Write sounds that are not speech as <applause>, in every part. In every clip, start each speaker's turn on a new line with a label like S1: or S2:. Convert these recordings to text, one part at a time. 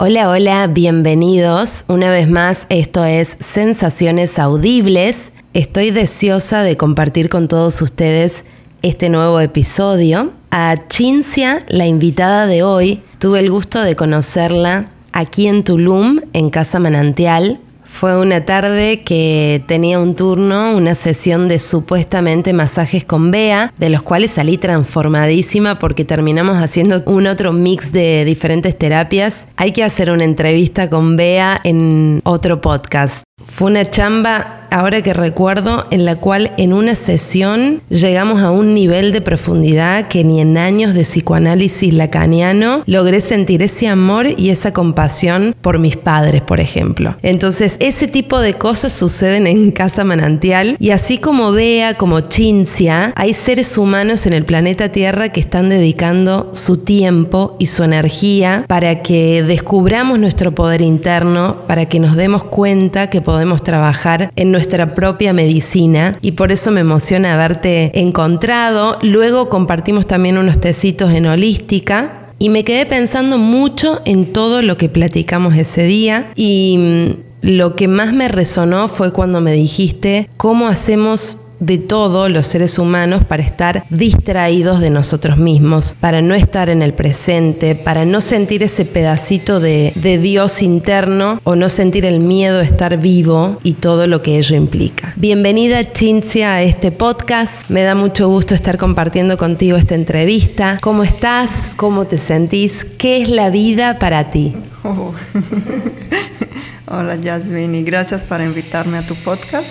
S1: Hola, hola, bienvenidos. Una vez más, esto es Sensaciones Audibles. Estoy deseosa de compartir con todos ustedes este nuevo episodio. A Chincia, la invitada de hoy, tuve el gusto de conocerla aquí en Tulum, en Casa Manantial, fue una tarde que tenía un turno, una sesión de supuestamente masajes con Bea, de los cuales salí transformadísima porque terminamos haciendo un otro mix de diferentes terapias. Hay que hacer una entrevista con Bea en otro podcast. Fue una chamba, ahora que recuerdo, en la cual en una sesión llegamos a un nivel de profundidad que ni en años de psicoanálisis lacaniano logré sentir ese amor y esa compasión por mis padres, por ejemplo. Entonces, ese tipo de cosas suceden en Casa Manantial y así como Bea, como Chincia, hay seres humanos en el planeta Tierra que están dedicando su tiempo y su energía para que descubramos nuestro poder interno, para que nos demos cuenta que podemos trabajar en nuestra propia medicina y por eso me emociona haberte encontrado. Luego compartimos también unos tecitos en holística. Y me quedé pensando mucho en todo lo que platicamos ese día y mm, lo que más me resonó fue cuando me dijiste cómo hacemos de todos los seres humanos para estar distraídos de nosotros mismos, para no estar en el presente, para no sentir ese pedacito de, Dios interno o no sentir el miedo de estar vivo y todo lo que ello implica. Bienvenida Chincia a este podcast, me da mucho gusto estar compartiendo contigo esta entrevista. ¿Cómo estás? ¿Cómo te sentís? ¿Qué es la vida para ti? Oh. <laughs>
S2: Hola Jasmine y gracias por invitarme a tu podcast.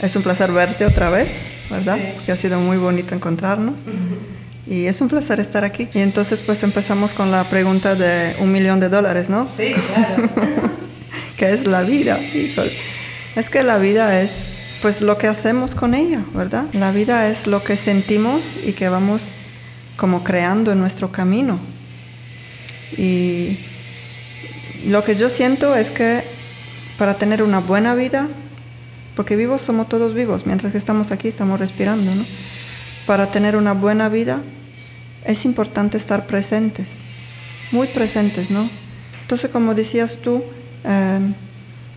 S2: Es un placer verte otra vez, ¿verdad? Que ha sido muy bonito encontrarnos. <laughs> Y es un placer estar aquí. Y entonces pues empezamos con la pregunta de un millón de dólares, ¿no?
S1: Sí, claro. <laughs>
S2: ¿Qué es la vida? Es que la vida es pues lo que hacemos con ella, ¿verdad? La vida es lo que sentimos y que vamos como creando en nuestro camino. Y lo que yo siento es que para tener una buena vida porque vivos somos todos vivos, mientras que estamos aquí estamos respirando, ¿no? Para tener una buena vida es importante estar presentes, muy presentes, ¿no? Entonces, como decías tú, em,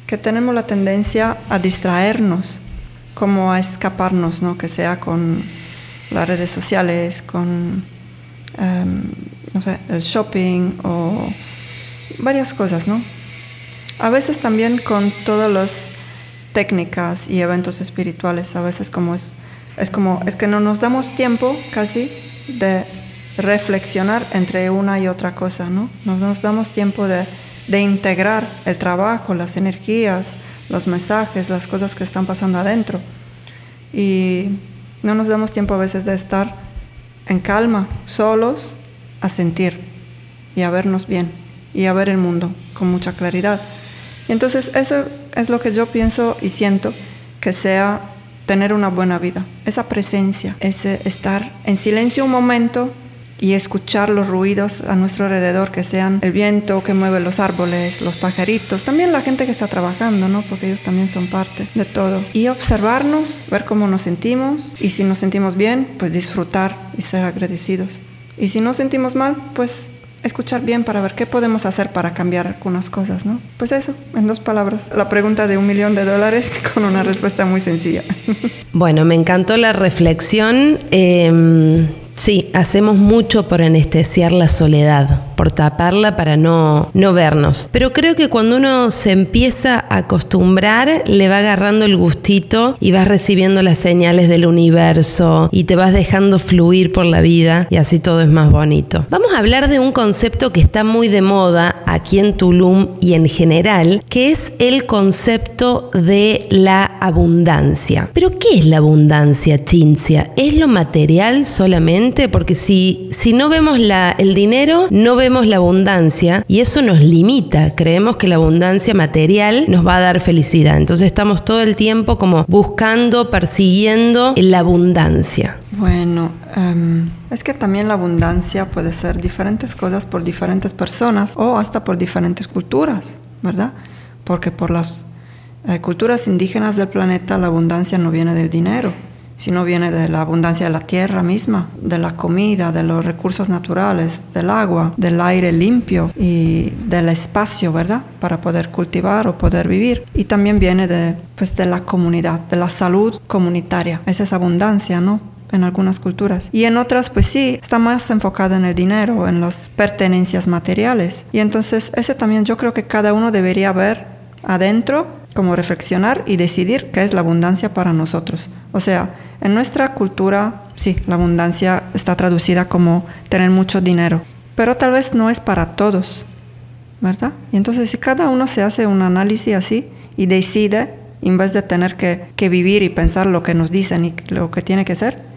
S2: que tenemos la tendencia a distraernos, como a escaparnos, ¿no? Que sea con las redes sociales, con, em, no sé, el shopping o varias cosas, ¿no? A veces también con todos los técnicas y eventos espirituales a veces como es, es como, es que no nos damos tiempo casi de reflexionar entre una y otra cosa, ¿no? Nos, damos tiempo de, de integrar el trabajo, las energías, los mensajes, las cosas que están pasando adentro. Y no nos damos tiempo a veces de estar en calma, solos, a sentir y a vernos bien y a ver el mundo con mucha claridad. Entonces eso es lo que yo pienso y siento que sea tener una buena vida. Esa presencia, ese estar en silencio un momento y escuchar los ruidos a nuestro alrededor, que sean el viento que mueve los árboles, los pajaritos, también la gente que está trabajando, ¿no? Porque ellos también son parte de todo. Y observarnos, ver cómo nos sentimos y si nos sentimos bien, pues disfrutar y ser agradecidos. Y si nos sentimos mal, pues escuchar bien para ver qué podemos hacer para cambiar algunas cosas, ¿no? Pues eso, en dos palabras, la pregunta de un millón de dólares <laughs> con una respuesta muy sencilla. <laughs>
S1: Bueno, me encantó la reflexión. Eh, sí, hacemos mucho por anestesiar la soledad por taparla para no, no vernos. Pero creo que cuando uno se empieza a acostumbrar, le va agarrando el gustito y vas recibiendo las señales del universo y te vas dejando fluir por la vida y así todo es más bonito. Vamos a hablar de un concepto que está muy de moda aquí en Tulum y en general, que es el concepto de la abundancia. Pero ¿qué es la abundancia, Chincia? ¿Es lo material solamente? Porque si, si no vemos la, el dinero, no vemos la abundancia y eso nos limita. Creemos que la abundancia material nos va a dar felicidad. Entonces estamos todo el tiempo como buscando, persiguiendo la abundancia.
S2: Bueno, em, es que también la abundancia puede ser diferentes cosas por diferentes personas o hasta por diferentes culturas, ¿verdad? Porque por las eh, culturas indígenas del planeta la abundancia no viene del dinero, sino viene de la abundancia de la tierra misma, de la comida, de los recursos naturales, del agua, del aire limpio y del espacio, ¿verdad? Para poder cultivar o poder vivir. Y también viene de, pues, de la comunidad, de la salud comunitaria. Esa es abundancia, ¿no? en algunas culturas. Y en otras, pues sí, está más enfocada en el dinero, en las pertenencias materiales. Y entonces ese también yo creo que cada uno debería ver adentro, como reflexionar y decidir qué es la abundancia para nosotros. O sea, en nuestra cultura, sí, la abundancia está traducida como tener mucho dinero, pero tal vez no es para todos, ¿verdad? Y entonces si cada uno se hace un análisis así y decide, en vez de tener que, que vivir y pensar lo que nos dicen y lo que tiene que ser,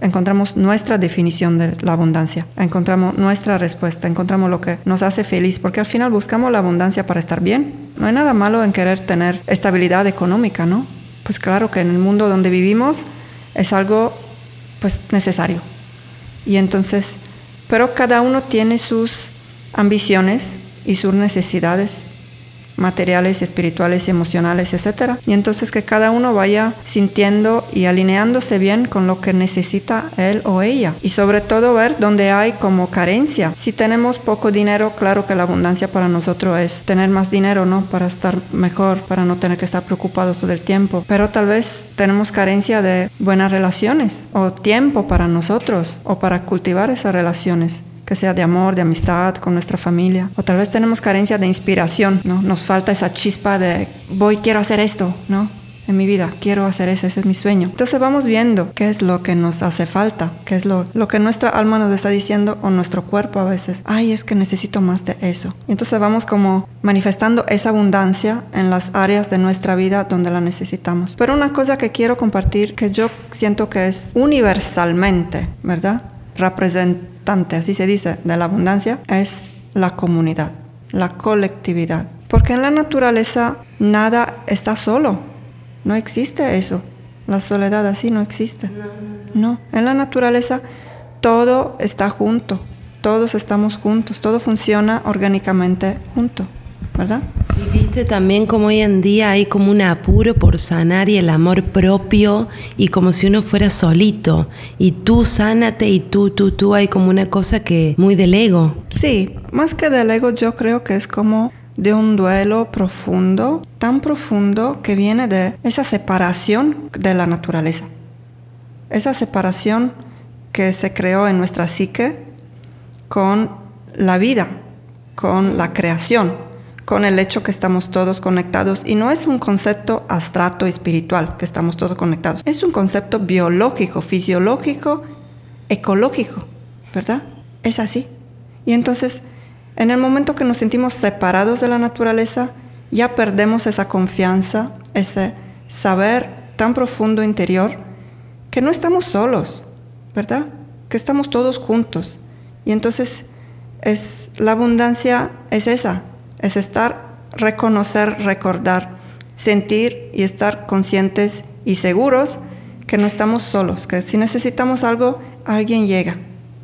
S2: encontramos nuestra definición de la abundancia, encontramos nuestra respuesta, encontramos lo que nos hace feliz, porque al final buscamos la abundancia para estar bien. No hay nada malo en querer tener estabilidad económica, ¿no? Pues claro que en el mundo donde vivimos es algo pues necesario. Y entonces, pero cada uno tiene sus ambiciones y sus necesidades materiales, espirituales, emocionales, etc. Y entonces que cada uno vaya sintiendo y alineándose bien con lo que necesita él o ella. Y sobre todo ver dónde hay como carencia. Si tenemos poco dinero, claro que la abundancia para nosotros es tener más dinero, ¿no? Para estar mejor, para no tener que estar preocupados todo el tiempo. Pero tal vez tenemos carencia de buenas relaciones o tiempo para nosotros o para cultivar esas relaciones que sea de amor, de amistad con nuestra familia. O tal vez tenemos carencia de inspiración, ¿no? Nos falta esa chispa de voy, quiero hacer esto, ¿no? En mi vida, quiero hacer eso, ese es mi sueño. Entonces vamos viendo qué es lo que nos hace falta, qué es lo, lo que nuestra alma nos está diciendo o nuestro cuerpo a veces. Ay, es que necesito más de eso. Y entonces vamos como manifestando esa abundancia en las áreas de nuestra vida donde la necesitamos. Pero una cosa que quiero compartir que yo siento que es universalmente, ¿verdad? Representa así se dice, de la abundancia es la comunidad, la colectividad. Porque en la naturaleza nada está solo, no existe eso. La soledad así no existe. No, en la naturaleza todo está junto, todos estamos juntos, todo funciona orgánicamente junto, ¿verdad?
S1: También como hoy en día hay como un apuro por sanar y el amor propio y como si uno fuera solito y tú sánate y tú, tú, tú, hay como una cosa que muy del ego.
S2: Sí, más que del ego yo creo que es como de un duelo profundo, tan profundo que viene de esa separación de la naturaleza. Esa separación que se creó en nuestra psique con la vida, con la creación con el hecho que estamos todos conectados. Y no es un concepto abstracto espiritual, que estamos todos conectados. Es un concepto biológico, fisiológico, ecológico, ¿verdad? Es así. Y entonces, en el momento que nos sentimos separados de la naturaleza, ya perdemos esa confianza, ese saber tan profundo interior, que no estamos solos, ¿verdad? Que estamos todos juntos. Y entonces es la abundancia es esa, es estar, reconocer, recordar, sentir y estar conscientes y seguros que no estamos solos, que si necesitamos algo, alguien llega,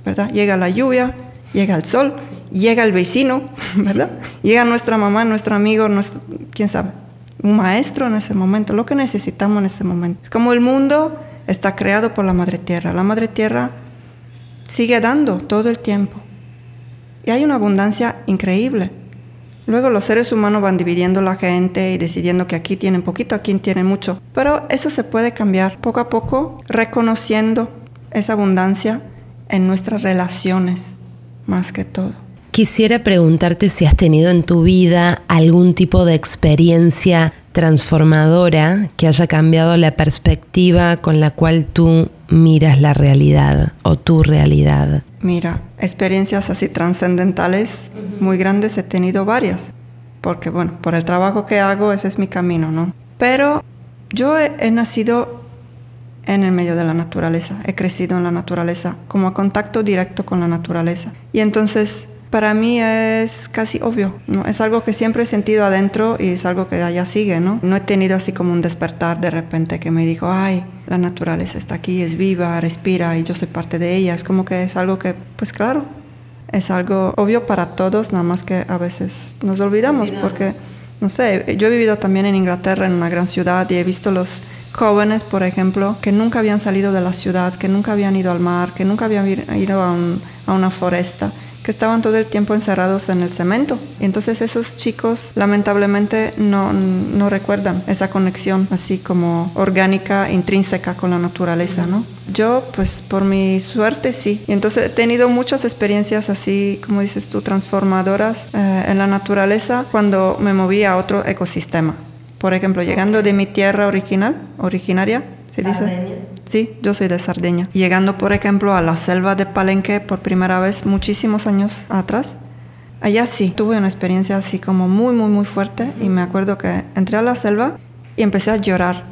S2: ¿verdad? Llega la lluvia, llega el sol, llega el vecino, <laughs> ¿verdad? Llega nuestra mamá, nuestro amigo, nuestro, quién sabe, un maestro en ese momento, lo que necesitamos en ese momento. Es como el mundo está creado por la Madre Tierra. La Madre Tierra sigue dando todo el tiempo. Y hay una abundancia increíble. Luego los seres humanos van dividiendo la gente y decidiendo que aquí tienen poquito, aquí tienen mucho. Pero eso se puede cambiar poco a poco, reconociendo esa abundancia en nuestras relaciones, más que todo.
S1: Quisiera preguntarte si has tenido en tu vida algún tipo de experiencia transformadora que haya cambiado la perspectiva con la cual tú miras la realidad o tu realidad.
S2: Mira, experiencias así trascendentales muy grandes he tenido varias, porque bueno, por el trabajo que hago ese es mi camino, ¿no? Pero yo he, nacido en el medio de la naturaleza, he crecido en la naturaleza, como a contacto directo con la naturaleza. Y entonces para mí es casi obvio, ¿no? Es algo que siempre he sentido adentro y es algo que allá sigue, ¿no? No he tenido así como un despertar de repente que me dijo, ay, la naturaleza está aquí, es viva, respira y yo soy parte de ella. Es como que es algo que, pues claro, es algo obvio para todos, nada más que a veces nos olvidamos, porque, no sé, yo he vivido también en Inglaterra, en una gran ciudad, y he visto los jóvenes, por ejemplo, que nunca habían salido de la ciudad, que nunca habían ido al mar, que nunca habían ido a, a una foresta que estaban todo el tiempo encerrados en el cemento. Y entonces esos chicos lamentablemente no, no, recuerdan esa conexión así como orgánica, intrínseca con la naturaleza, ¿no? Yo, pues por mi suerte sí. Y entonces he tenido muchas experiencias así, como dices tú, transformadoras eh, en la naturaleza cuando me moví a otro ecosistema. Por ejemplo, llegando de mi tierra original, originaria, se dice. Sí, yo soy de Sardeña. Llegando, por ejemplo, a la selva de Palenque por primera vez muchísimos años atrás, allá sí, tuve una experiencia así como muy, muy, muy fuerte y me acuerdo que entré a la selva y empecé a llorar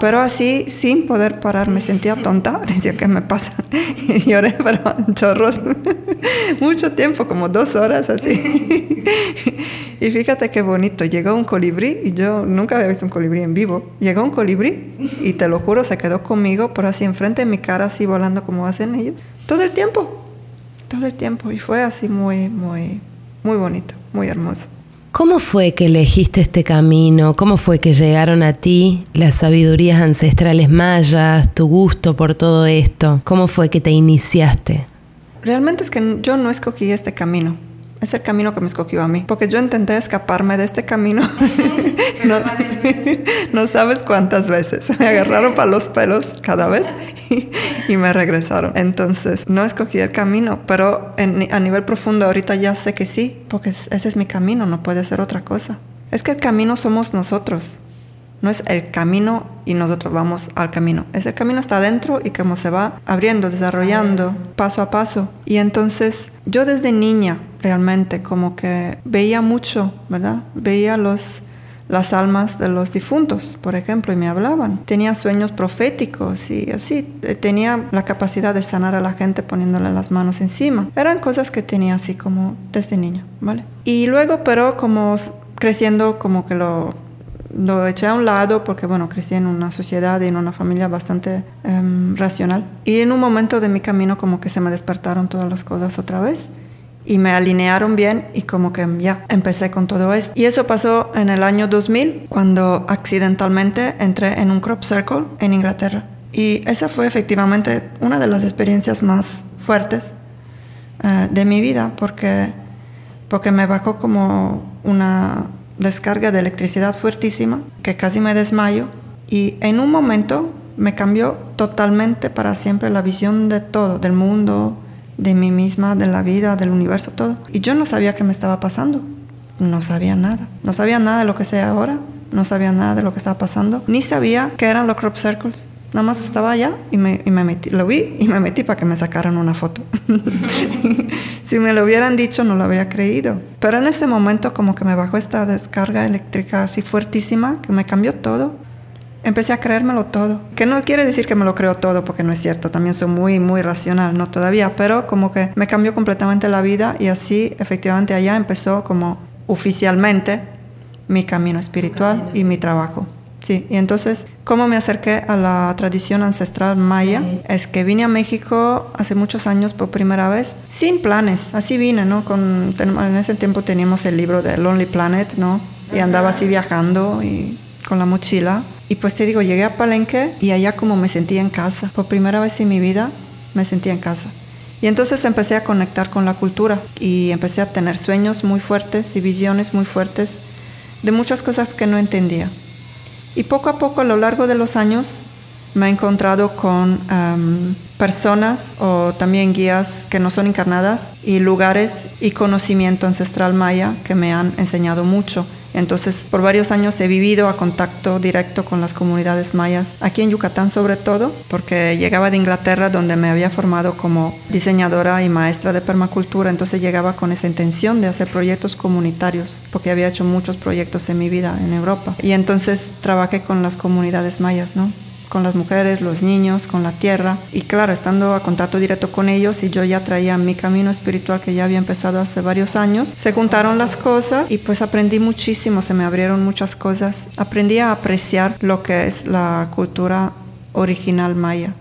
S2: pero así, sin poder parar, me sentía tonta. <laughs> Decía, ¿qué me pasa? Y lloré, <laughs> pero chorros. <laughs> Mucho tiempo, como dos horas así. Y fíjate qué bonito. Llegó un colibrí y yo nunca había visto un colibrí en vivo. Llegó un colibrí y te lo juro, se quedó conmigo, por así enfrente de mi cara, así volando como hacen ellos. Todo el tiempo. Todo el tiempo. Y fue así muy, muy, muy bonito, muy hermoso.
S1: ¿Cómo fue que elegiste este camino? ¿Cómo fue que llegaron a ti las sabidurías ancestrales mayas, tu gusto por todo esto? ¿Cómo fue que te iniciaste?
S2: Realmente es que yo no escogí este camino es el camino que me escogió a mí. Porque yo intenté escaparme de este camino. <laughs> <laughs> no, sabes cuántas veces. Me agarraron para los pelos cada vez y, me regresaron. Entonces, no escogí el camino, pero a nivel profundo ahorita ya sé que sí, porque ese es mi camino, no puede ser otra cosa. Es que el camino somos nosotros. No es el camino y nosotros vamos al camino. Es el camino está adentro y como se va abriendo, desarrollando paso a paso. Y entonces yo desde niña realmente como que veía mucho, ¿verdad? Veía los las almas de los difuntos, por ejemplo, y me hablaban. Tenía sueños proféticos y así. Tenía la capacidad de sanar a la gente poniéndole las manos encima. Eran cosas que tenía así como desde niña, ¿vale? Y luego, pero como creciendo, como que lo lo eché a un lado porque, bueno, crecí en una sociedad y en una familia bastante em, racional. Y en un momento de mi camino como que se me despertaron todas las cosas otra vez y me alinearon bien y como que ya empecé con todo esto. Y eso pasó en el año 2000 cuando accidentalmente entré en un crop circle en Inglaterra. Y esa fue efectivamente una de las experiencias más fuertes eh, de mi vida porque, porque me bajó como una descarga de electricidad fuertísima que casi me desmayo y en un momento me cambió totalmente para siempre la visión de todo, del mundo, de mí misma, de la vida, del universo, todo. Y yo no sabía qué me estaba pasando. No sabía nada. No sabía nada de lo que sé ahora. No sabía nada de lo que estaba pasando. Ni sabía qué eran los crop circles. Nada más estaba allá y me, y me metí, lo vi y me metí para que me sacaran una foto. <laughs> si me lo hubieran dicho no lo habría creído. Pero en ese momento como que me bajó esta descarga eléctrica así fuertísima que me cambió todo. Empecé a creérmelo todo. Que no quiere decir que me lo creo todo porque no es cierto. También soy muy, muy racional, no todavía. Pero como que me cambió completamente la vida y así efectivamente allá empezó como oficialmente mi camino espiritual y mi trabajo. Sí, y entonces, ¿cómo me acerqué a la tradición ancestral maya? Es que vine a México hace muchos años por primera vez, sin planes, así vine, ¿no? Con, en ese tiempo teníamos el libro de Lonely Planet, ¿no? Y andaba así viajando y con la mochila. Y pues te digo, llegué a Palenque y allá como me sentía en casa. Por primera vez en mi vida me sentía en casa. Y entonces empecé a conectar con la cultura y empecé a tener sueños muy fuertes y visiones muy fuertes de muchas cosas que no entendía. Y poco a poco a lo largo de los años me he encontrado con em, personas o también guías que no son encarnadas y lugares y conocimiento ancestral maya que me han enseñado mucho. Entonces, por varios años he vivido a contacto directo con las comunidades mayas, aquí en Yucatán sobre todo, porque llegaba de Inglaterra donde me había formado como diseñadora y maestra de permacultura, entonces llegaba con esa intención de hacer proyectos comunitarios, porque había hecho muchos proyectos en mi vida en Europa. Y entonces trabajé con las comunidades mayas, ¿no? Con las mujeres, los niños, con la tierra. Y claro, estando a contacto directo con ellos y yo ya traía mi camino espiritual que ya había empezado hace varios años, se juntaron las cosas y pues aprendí muchísimo, se me abrieron muchas cosas. Aprendí a apreciar lo que es la cultura original maya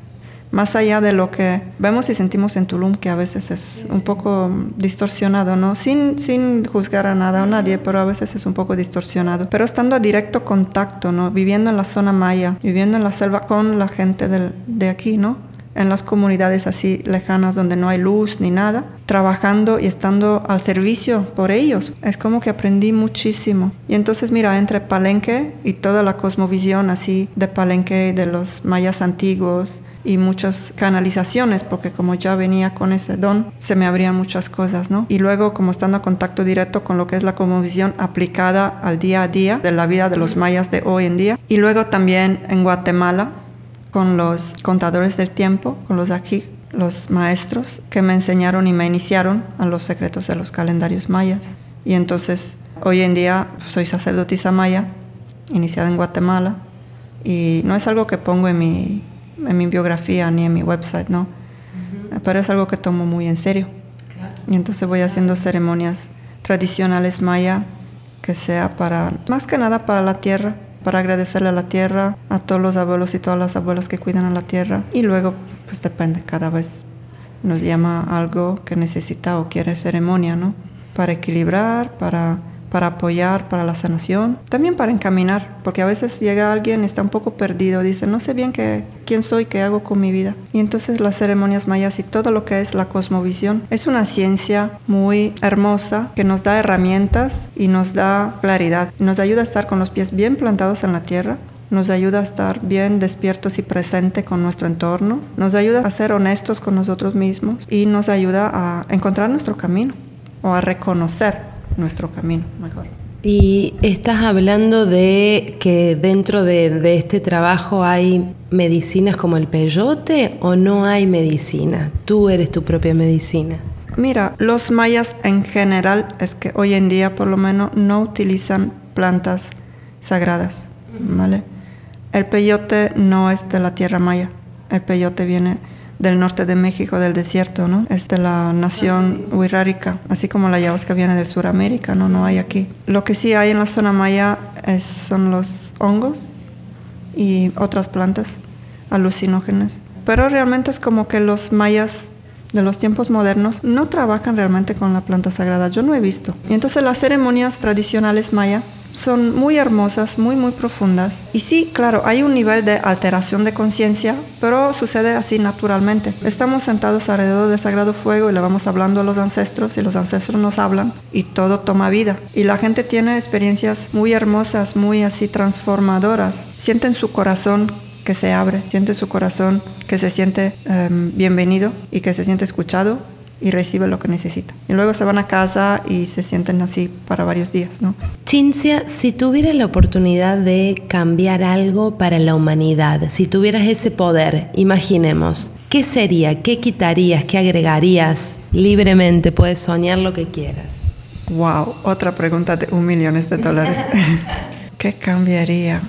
S2: más allá de lo que vemos y sentimos en Tulum, que a veces es un poco distorsionado, ¿no? Sin, sin juzgar a nada o nadie, pero a veces es un poco distorsionado. Pero estando a directo contacto, ¿no? Viviendo en la zona maya, viviendo en la selva con la gente de aquí, ¿no? en las comunidades así lejanas donde no hay luz ni nada, trabajando y estando al servicio por ellos. Es como que aprendí muchísimo. Y entonces mira, entre Palenque y toda la cosmovisión así de Palenque, de los mayas antiguos y muchas canalizaciones, porque como ya venía con ese don, se me abrían muchas cosas, ¿no? Y luego como estando en contacto directo con lo que es la cosmovisión aplicada al día a día de la vida de los mayas de hoy en día. Y luego también en Guatemala, con los contadores del tiempo, con los aquí, los maestros que me enseñaron y me iniciaron a los secretos de los calendarios mayas. Y entonces, hoy en día soy sacerdotisa maya, iniciada en Guatemala, y no es algo que pongo en mi, en mi biografía ni en mi website, no, pero es algo que tomo muy en serio. Y entonces voy haciendo ceremonias tradicionales maya que sea para, más que nada para la tierra, para agradecerle a la tierra, a todos los abuelos y todas las abuelas que cuidan a la tierra. Y luego, pues depende, cada vez nos llama algo que necesita o quiere ceremonia, ¿no? Para equilibrar, para para apoyar, para la sanación, también para encaminar, porque a veces llega alguien está un poco perdido, dice, no sé bien qué, quién soy, qué hago con mi vida. Y entonces las ceremonias mayas y todo lo que es la cosmovisión es una ciencia muy hermosa que nos da herramientas y nos da claridad, nos ayuda a estar con los pies bien plantados en la tierra, nos ayuda a estar bien despiertos y presentes con nuestro entorno, nos ayuda a ser honestos con nosotros mismos y nos ayuda a encontrar nuestro camino o a reconocer nuestro camino mejor.
S1: Y estás hablando de que dentro de, este trabajo hay medicinas como el peyote o no hay medicina. Tú eres tu propia medicina.
S2: Mira, los mayas en general es que hoy en día por lo menos no utilizan plantas sagradas, ¿vale? El peyote no es de la tierra maya. El peyote viene del norte de México, del desierto, ¿no? Es de la nación huirrárica, así como la ayahuasca viene del Suramérica, ¿no? No hay aquí. Lo que sí hay en la zona maya es, son los hongos y otras plantas alucinógenas. Pero realmente es como que los mayas de los tiempos modernos no trabajan realmente con la planta sagrada. Yo no he visto. Y entonces las ceremonias tradicionales maya son muy hermosas, muy, muy profundas. Y sí, claro, hay un nivel de alteración de conciencia, pero sucede así naturalmente. Estamos sentados alrededor del Sagrado Fuego y le vamos hablando a los ancestros y los ancestros nos hablan y todo toma vida. Y la gente tiene experiencias muy hermosas, muy así transformadoras. Sienten su corazón que se abre, siente su corazón que se siente em, bienvenido y que se siente escuchado y recibe lo que necesita. Y luego se van a casa y se sienten así para varios días, ¿no?
S1: Cincia, si tuvieras la oportunidad de cambiar algo para la humanidad, si tuvieras ese poder, imaginemos, ¿qué sería? ¿Qué quitarías? ¿Qué agregarías? Libremente puedes soñar lo que quieras.
S2: Wow, otra pregunta de un millón de dólares. <laughs> <laughs> ¿Qué cambiaría?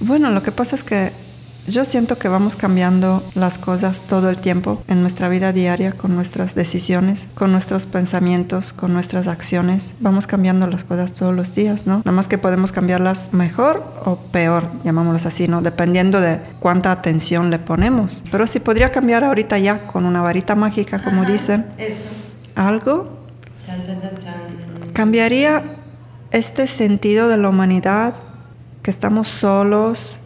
S2: Bueno, lo que pasa es que yo siento que vamos cambiando las cosas todo el tiempo en nuestra vida diaria con nuestras decisiones, con nuestros pensamientos, con nuestras acciones. Vamos cambiando las cosas todos los días, ¿no? Nada más que podemos cambiarlas mejor o peor, llamámoslas así, ¿no? Dependiendo de cuánta atención le ponemos. Pero si podría cambiar ahorita ya con una varita mágica, como dicen, algo, cambiaría este sentido de la humanidad, que estamos solos,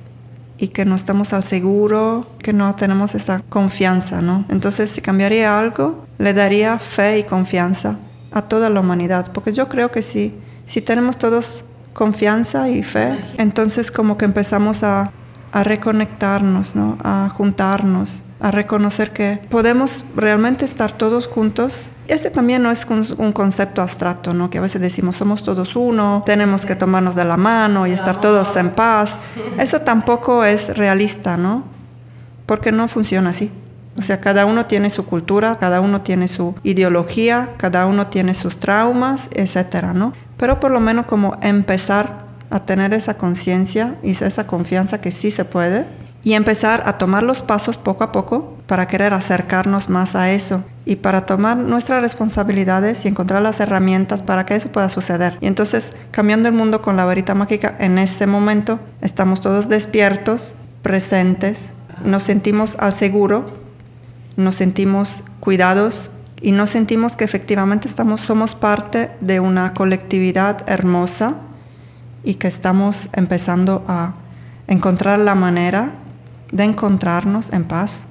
S2: y que no estamos al seguro, que no tenemos esa confianza, ¿no? Entonces, si cambiaría algo, le daría fe y confianza a toda la humanidad, porque yo creo que si, si tenemos todos confianza y fe, entonces como que empezamos a, a reconectarnos, ¿no? A juntarnos, a reconocer que podemos realmente estar todos juntos este también no es un, concepto abstracto, ¿no? Que a veces decimos somos todos uno, tenemos que tomarnos de la mano y estar todos en paz. Eso tampoco es realista, ¿no? Porque no funciona así. O sea, cada uno tiene su cultura, cada uno tiene su ideología, cada uno tiene sus traumas, etcétera, ¿no? Pero por lo menos como empezar a tener esa conciencia y esa confianza que sí se puede y empezar a tomar los pasos poco a poco para querer acercarnos más a eso y para tomar nuestras responsabilidades y encontrar las herramientas para que eso pueda suceder. Y entonces, cambiando el mundo con la varita mágica, en ese momento estamos todos despiertos, presentes, nos sentimos al seguro nos sentimos cuidados y nos sentimos que efectivamente estamos, somos parte de una colectividad hermosa y que estamos empezando a encontrar la manera de encontrarnos en paz.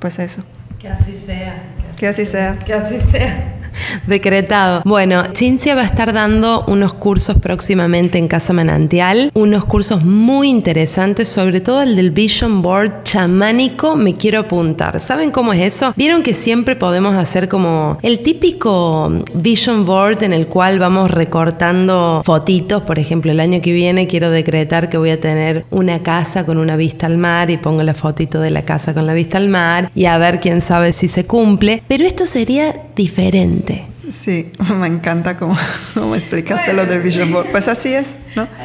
S2: Pues eso.
S1: Que así sea.
S2: Que, así sea.
S1: Que así sea. <laughs> Decretado. Bueno, Cintia va a estar dando unos cursos próximamente en Casa Manantial, unos cursos muy interesantes, sobre todo el del Vision Board chamánico, me quiero apuntar. ¿Saben cómo es eso? Vieron que siempre podemos hacer como el típico Vision Board en el cual vamos recortando fotitos, por ejemplo, el año que viene quiero decretar que voy a tener una casa con una vista al mar y pongo la fotito de la casa con la vista al mar y a ver quién sabe si se cumple, pero esto sería diferente.
S2: Sí, <laughs> me encanta cómo, explicaste lo del Vision Board. Pues así es, ¿no? <laughs>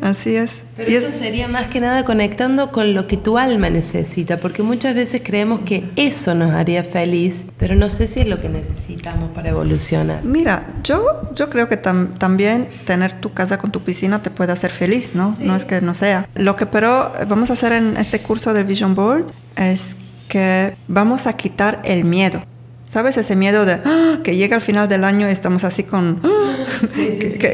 S2: Así es.
S1: Pero eso sería más que nada conectando con lo que tu alma necesita, porque muchas veces creemos que eso nos haría feliz, pero no sé si es lo que necesitamos para evolucionar.
S2: Mira, yo, yo creo que también tener tu casa con tu piscina te puede hacer feliz, ¿no? No es que no sea. Lo que pero vamos a hacer en este curso del Vision Board es que vamos a quitar el miedo. ¿Sabes? Ese miedo de ¡ah! que llega al final del año y estamos así con, ¡ah!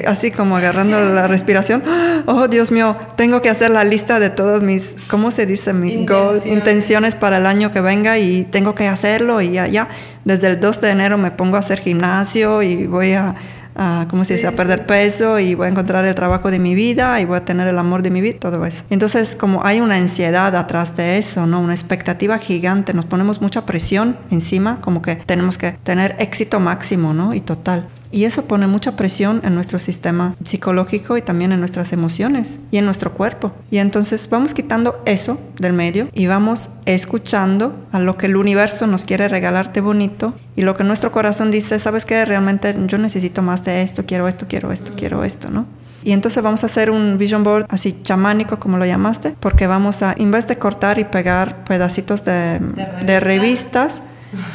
S2: así como agarrando la respiración. ¡ah! Oh, Dios mío, tengo que hacer la lista de todos mis, ¿cómo se dice? Mis intenciones. intenciones para el año que venga y tengo que hacerlo y ya, ya. Desde el 2 de enero me pongo a hacer gimnasio y voy a a, ¿cómo se dice?, a perder peso y voy a encontrar el trabajo de mi vida y voy a tener el amor de mi vida, todo eso. Entonces, como hay una ansiedad atrás de eso, ¿no? Una expectativa gigante, nos ponemos mucha presión encima, como que tenemos que tener éxito máximo, ¿no? Y total. Y eso pone mucha presión en nuestro sistema psicológico y también en nuestras emociones y en nuestro cuerpo. Y entonces vamos quitando eso del medio y vamos escuchando a lo que el universo nos quiere regalarte bonito y lo que nuestro corazón dice, sabes que realmente yo necesito más de esto, quiero esto, quiero esto, quiero esto, ¿no? Y entonces vamos a hacer un vision board así chamánico, como lo llamaste, porque vamos a, en vez de cortar y pegar pedacitos de, de revistas,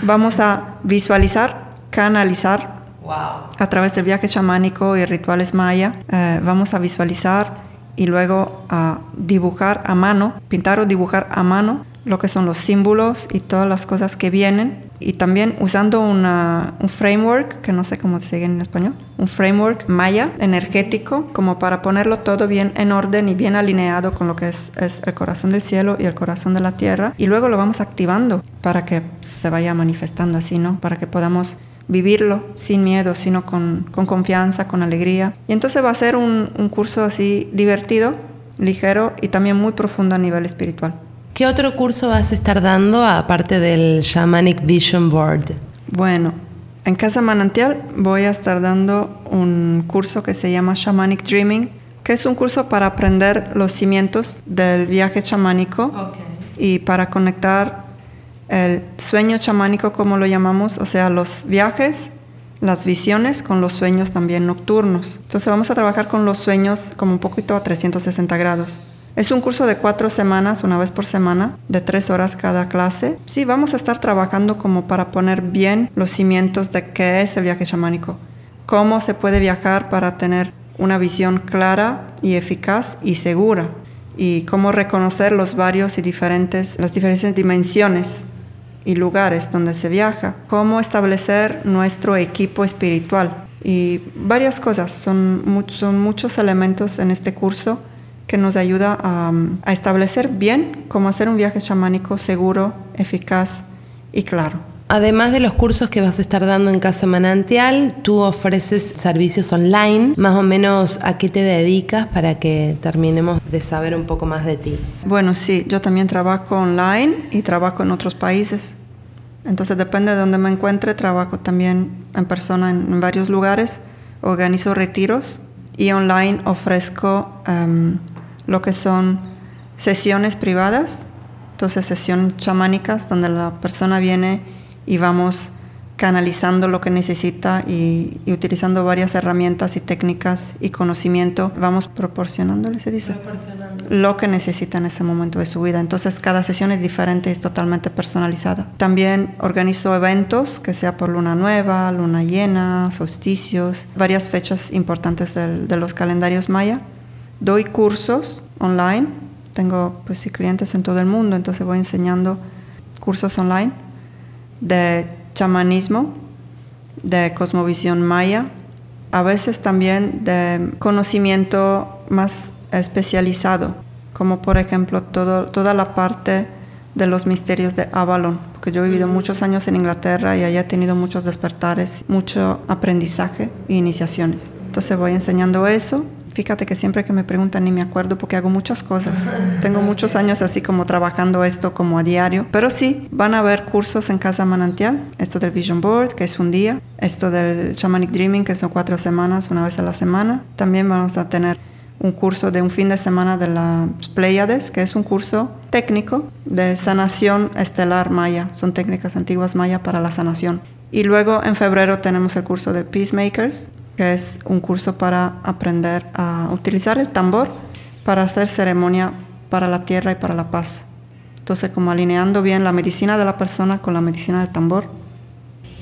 S2: vamos a visualizar, canalizar a través del viaje chamánico y rituales maya, eh, vamos a visualizar y luego a dibujar a mano, pintar o dibujar a mano lo que son los símbolos y todas las cosas que vienen. Y también usando un framework, que no sé cómo se dice en español, un framework maya energético, como para ponerlo todo bien en orden y bien alineado con lo que es el corazón del cielo y el corazón de la tierra. Y luego lo vamos activando para que se vaya manifestando así, ¿no? Para que podamos vivirlo sin miedo, sino con, confianza, con alegría. Y entonces va a ser un, un curso así divertido, ligero y también muy profundo a nivel espiritual.
S1: ¿Qué otro curso vas a estar dando aparte del Shamanic Vision Board?
S2: Bueno, en Casa Manantial voy a estar dando un curso que se llama Shamanic Dreaming, que es un curso para aprender los cimientos del viaje chamánico y para conectar el sueño chamánico, como lo llamamos, o sea, los viajes, las visiones con los sueños también nocturnos. Entonces vamos a trabajar con los sueños como un poquito a 360 grados. Es un curso de cuatro semanas, una vez por semana, de tres horas cada clase. Sí, vamos a estar trabajando como para poner bien los cimientos de qué es el viaje chamánico, cómo se puede viajar para tener una visión clara y eficaz y segura, y cómo reconocer los varios y diferentes, las diferentes dimensiones y lugares donde se viaja, cómo establecer nuestro equipo espiritual y varias cosas. Son, son muchos elementos en este curso que nos ayuda a, a establecer bien cómo hacer un viaje chamánico seguro, eficaz y claro.
S1: Además de los cursos que vas a estar dando en Casa Manantial, tú ofreces servicios online. Más o menos, ¿a qué te dedicas para que terminemos de saber un poco más de ti?
S2: Bueno, sí, yo también trabajo online y trabajo en otros países. Entonces, depende de dónde me encuentre, trabajo también en persona en, varios lugares. Organizo retiros y online ofrezco em, lo que son sesiones privadas, entonces sesiones chamánicas donde la persona viene y vamos canalizando lo que necesita y, utilizando varias herramientas y técnicas y conocimiento, vamos proporcionándole, se dice, lo que necesita en ese momento de su vida. Entonces cada sesión es diferente, es totalmente personalizada. También organizo eventos, que sea por luna nueva, luna llena, solsticios, varias fechas importantes de los calendarios maya. Doy cursos online, tengo pues clientes en todo el mundo, entonces voy enseñando cursos online de chamanismo, de cosmovisión maya, a veces también de conocimiento más especializado, como por ejemplo todo, toda la parte de los misterios de Avalon, porque yo he vivido muchos años en Inglaterra y allá he tenido muchos despertares, mucho aprendizaje e iniciaciones. Entonces voy enseñando eso Fíjate que siempre que me preguntan ni me acuerdo porque hago muchas cosas. Tengo muchos años así como trabajando esto como a diario. Pero sí, van a haber cursos en Casa Manantial. Esto del Vision Board, que es un día. Esto del Shamanic Dreaming, que son cuatro semanas, una vez a la semana. También vamos a tener un curso de un fin de semana de las Pleiades, que es un curso técnico de sanación estelar maya. Son técnicas antiguas maya para la sanación. Y luego en febrero tenemos el curso de Peacemakers, que es un curso para aprender a utilizar el tambor para hacer ceremonia para la tierra y para la paz. Entonces, como alineando bien la medicina de la persona con la medicina del tambor.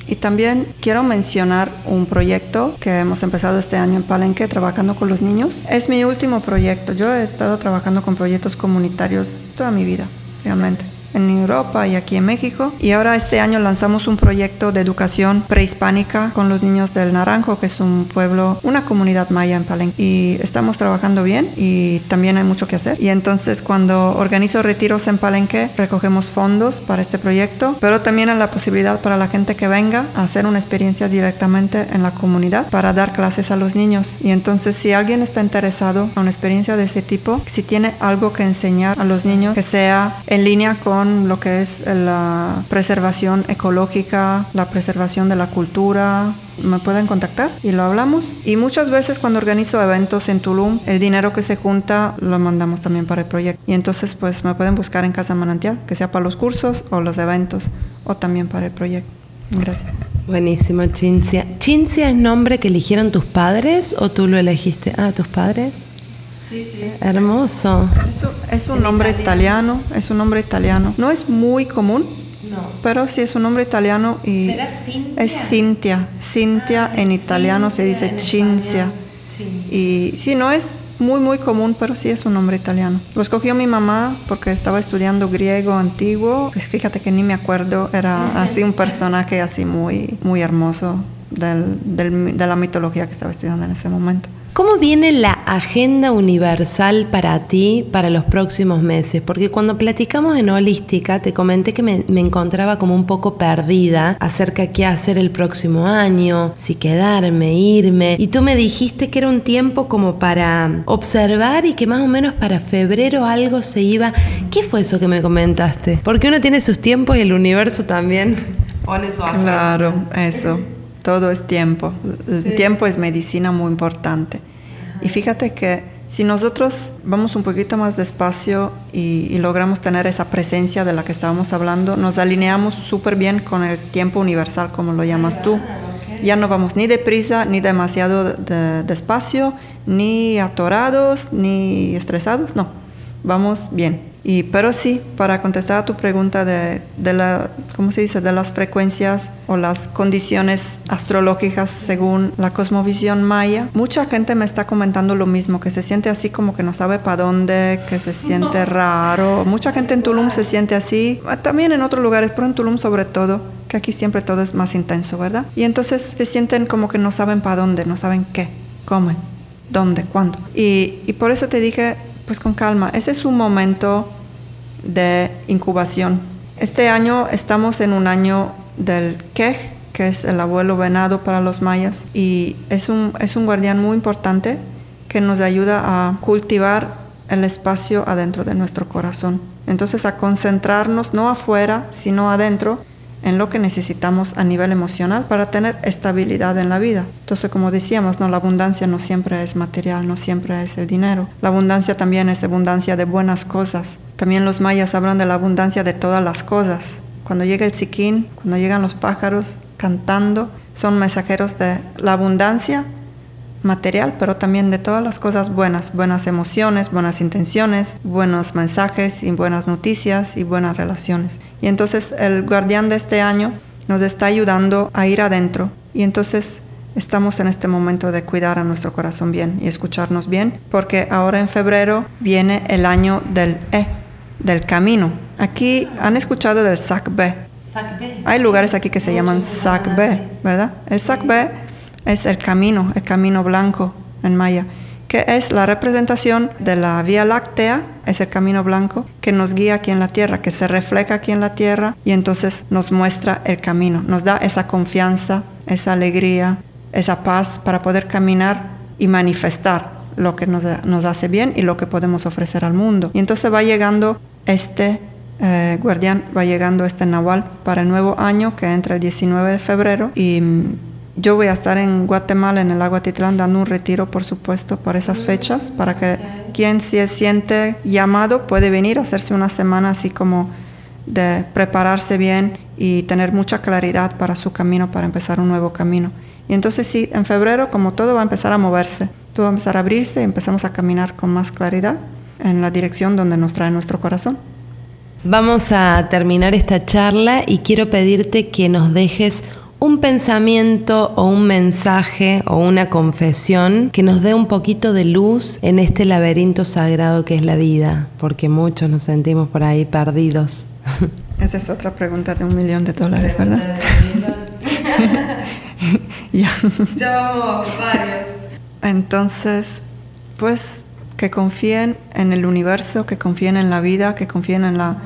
S2: Y también quiero mencionar un proyecto que hemos empezado este año en Palenque trabajando con los niños. Es mi último proyecto. Yo he estado trabajando con proyectos comunitarios toda mi vida, realmente en Europa y aquí en México. Y ahora este año lanzamos un proyecto de educación prehispánica con los niños del Naranjo, que es un pueblo, una comunidad maya en Palenque. Y estamos trabajando bien y también hay mucho que hacer. Y entonces cuando organizo retiros en Palenque, recogemos fondos para este proyecto, pero también hay la posibilidad para la gente que venga a hacer una experiencia directamente en la comunidad para dar clases a los niños. Y entonces si alguien está interesado en una experiencia de ese tipo, si tiene algo que enseñar a los niños que sea en línea con lo que es la preservación ecológica, la preservación de la cultura, me pueden contactar y lo hablamos. Y muchas veces cuando organizo eventos en Tulum, el dinero que se junta lo mandamos también para el proyecto. Y entonces pues me pueden buscar en Casa Manantial, que sea para los cursos o los eventos o también para el proyecto. Gracias.
S1: Buenísimo, Chincia. ¿Chincia es nombre que eligieron tus padres o tú lo elegiste? Ah, tus padres.
S2: Sí, sí.
S1: Hermoso.
S2: Es un, nombre italiano? es un nombre italiano. No es muy común, no. pero sí es un nombre italiano y
S1: ¿Será Cintia?
S2: es Cintia. Cintia ah, en italiano se dice Cinzia. Y sí, no es muy muy común, pero sí es un nombre italiano. Lo escogió mi mamá porque estaba estudiando griego antiguo. Pues fíjate que ni me acuerdo, era <laughs> así un personaje así muy, muy hermoso de la mitología que estaba estudiando en ese momento.
S1: ¿Cómo viene la agenda universal para ti para los próximos meses? Porque cuando platicamos en Holística te comenté que me, encontraba como un poco perdida acerca de qué hacer el próximo año, si quedarme, irme. Y tú me dijiste que era un tiempo como para observar y que más o menos para febrero algo se iba. ¿Qué fue eso que me comentaste? Porque uno tiene sus tiempos y el universo también <laughs> pone su agenda.
S2: Claro, eso todo es tiempo. El tiempo es medicina muy importante. Y fíjate que si nosotros vamos un poquito más despacio y, logramos tener esa presencia de la que estábamos hablando, nos alineamos súper bien con el tiempo universal, como lo llamas tú. Ya no vamos ni deprisa, ni demasiado despacio, ni atorados, ni estresados, no, vamos bien. Y, pero sí, para contestar a tu pregunta de, de, la, ¿cómo se dice? de las frecuencias o las condiciones astrológicas según la cosmovisión maya, mucha gente me está comentando lo mismo, que se siente así como que no sabe para dónde, que se siente raro. Mucha gente en Tulum se siente así, también en otros lugares, pero en Tulum sobre todo, que aquí siempre todo es más intenso, ¿verdad? Y entonces se sienten como que no saben para dónde, no saben qué, cómo, dónde, cuándo. Y, y por eso te dije, pues con calma, ese es un momento de incubación. Este año estamos en un año del quej, que es el abuelo venado para los mayas, y es un, es un guardián muy importante que nos ayuda a cultivar el espacio adentro de nuestro corazón. Entonces a concentrarnos no afuera, sino adentro en lo que necesitamos a nivel emocional para tener estabilidad en la vida. Entonces, como decíamos, no la abundancia no siempre es material, no siempre es el dinero. La abundancia también es abundancia de buenas cosas. También los mayas hablan de la abundancia de todas las cosas. Cuando llega el siquín, cuando llegan los pájaros cantando, son mensajeros de la abundancia material, pero también de todas las cosas buenas, buenas emociones, buenas intenciones, buenos mensajes y buenas noticias y buenas relaciones. Y entonces el guardián de este año nos está ayudando a ir adentro y entonces estamos en este momento de cuidar a nuestro corazón bien y escucharnos bien, porque ahora en febrero viene el año del E, del camino, Aquí han escuchado del Sakbe. Hay lugares aquí que se llaman Sakbe, ¿verdad? El Sakbe es el camino, el camino blanco en maya, que es la representación de la Vía Láctea, es el camino blanco que nos guía aquí en la tierra, que se refleja aquí en la tierra y entonces nos muestra el camino, nos da esa confianza, esa alegría, esa paz para poder caminar y manifestar lo que nos, hace bien y lo que podemos ofrecer al mundo. Y entonces va llegando este eh, guardián, va llegando este Nahual para el nuevo año que entra el 19 de febrero y mm, yo voy a estar en Guatemala, en el agua Titlán, dando un retiro, por supuesto, por esas fechas, para que quien se siente llamado puede venir a hacerse una semana así como de prepararse bien y tener mucha claridad para su camino, para empezar un nuevo camino. Y entonces sí, en febrero, como todo va a empezar a moverse, todo va a empezar a abrirse y empezamos a caminar con más claridad en la dirección donde nos trae nuestro corazón.
S1: Vamos a terminar esta charla y quiero pedirte que nos dejes un pensamiento o un mensaje o una confesión que nos dé un poquito de luz en este laberinto sagrado que es la vida, porque muchos nos sentimos por ahí perdidos. <laughs>
S2: Esa es otra pregunta de un millón de dólares, ¿verdad? <laughs>
S1: ya. Ya vamos, varios.
S2: Entonces, pues que confíen en el universo, que confíen en la vida, que confíen en la,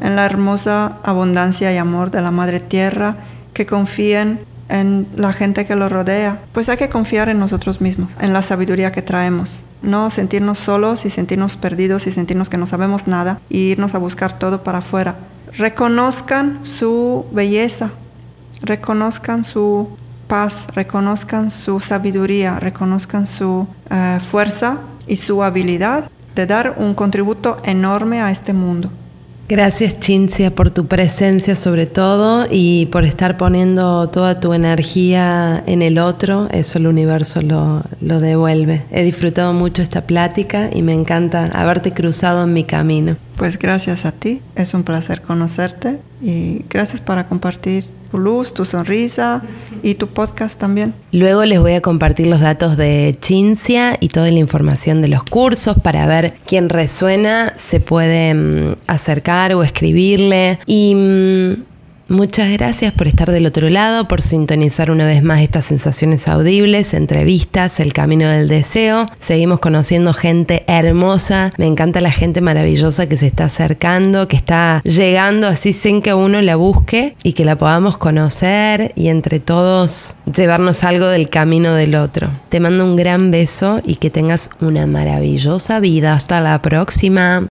S2: en la hermosa abundancia y amor de la Madre Tierra, que confíen en la gente que lo rodea. Pues hay que confiar en nosotros mismos, en la sabiduría que traemos. No sentirnos solos y sentirnos perdidos y sentirnos que no sabemos nada y irnos a buscar todo para afuera. Reconozcan su belleza, reconozcan su paz, reconozcan su sabiduría, reconozcan su eh, fuerza y su habilidad de dar un contributo enorme a este mundo.
S1: Gracias Chincia por tu presencia sobre todo y por estar poniendo toda tu energía en el otro, eso el universo lo, lo devuelve. He disfrutado mucho esta plática y me encanta haberte cruzado en mi camino.
S2: Pues gracias a ti, es un placer conocerte y gracias para compartir tu luz, tu sonrisa y tu podcast también.
S1: Luego les voy a compartir los datos de Chincia y toda la información de los cursos para ver quién resuena, se puede mm, acercar o escribirle. Y mm, Muchas gracias por estar del otro lado, por sintonizar una vez más estas sensaciones audibles, entrevistas, el camino del deseo. Seguimos conociendo gente hermosa. Me encanta la gente maravillosa que se está acercando, que está llegando así sin que uno la busque y que la podamos conocer y entre todos llevarnos algo del camino del otro. Te mando un gran beso y que tengas una maravillosa vida. Hasta la próxima.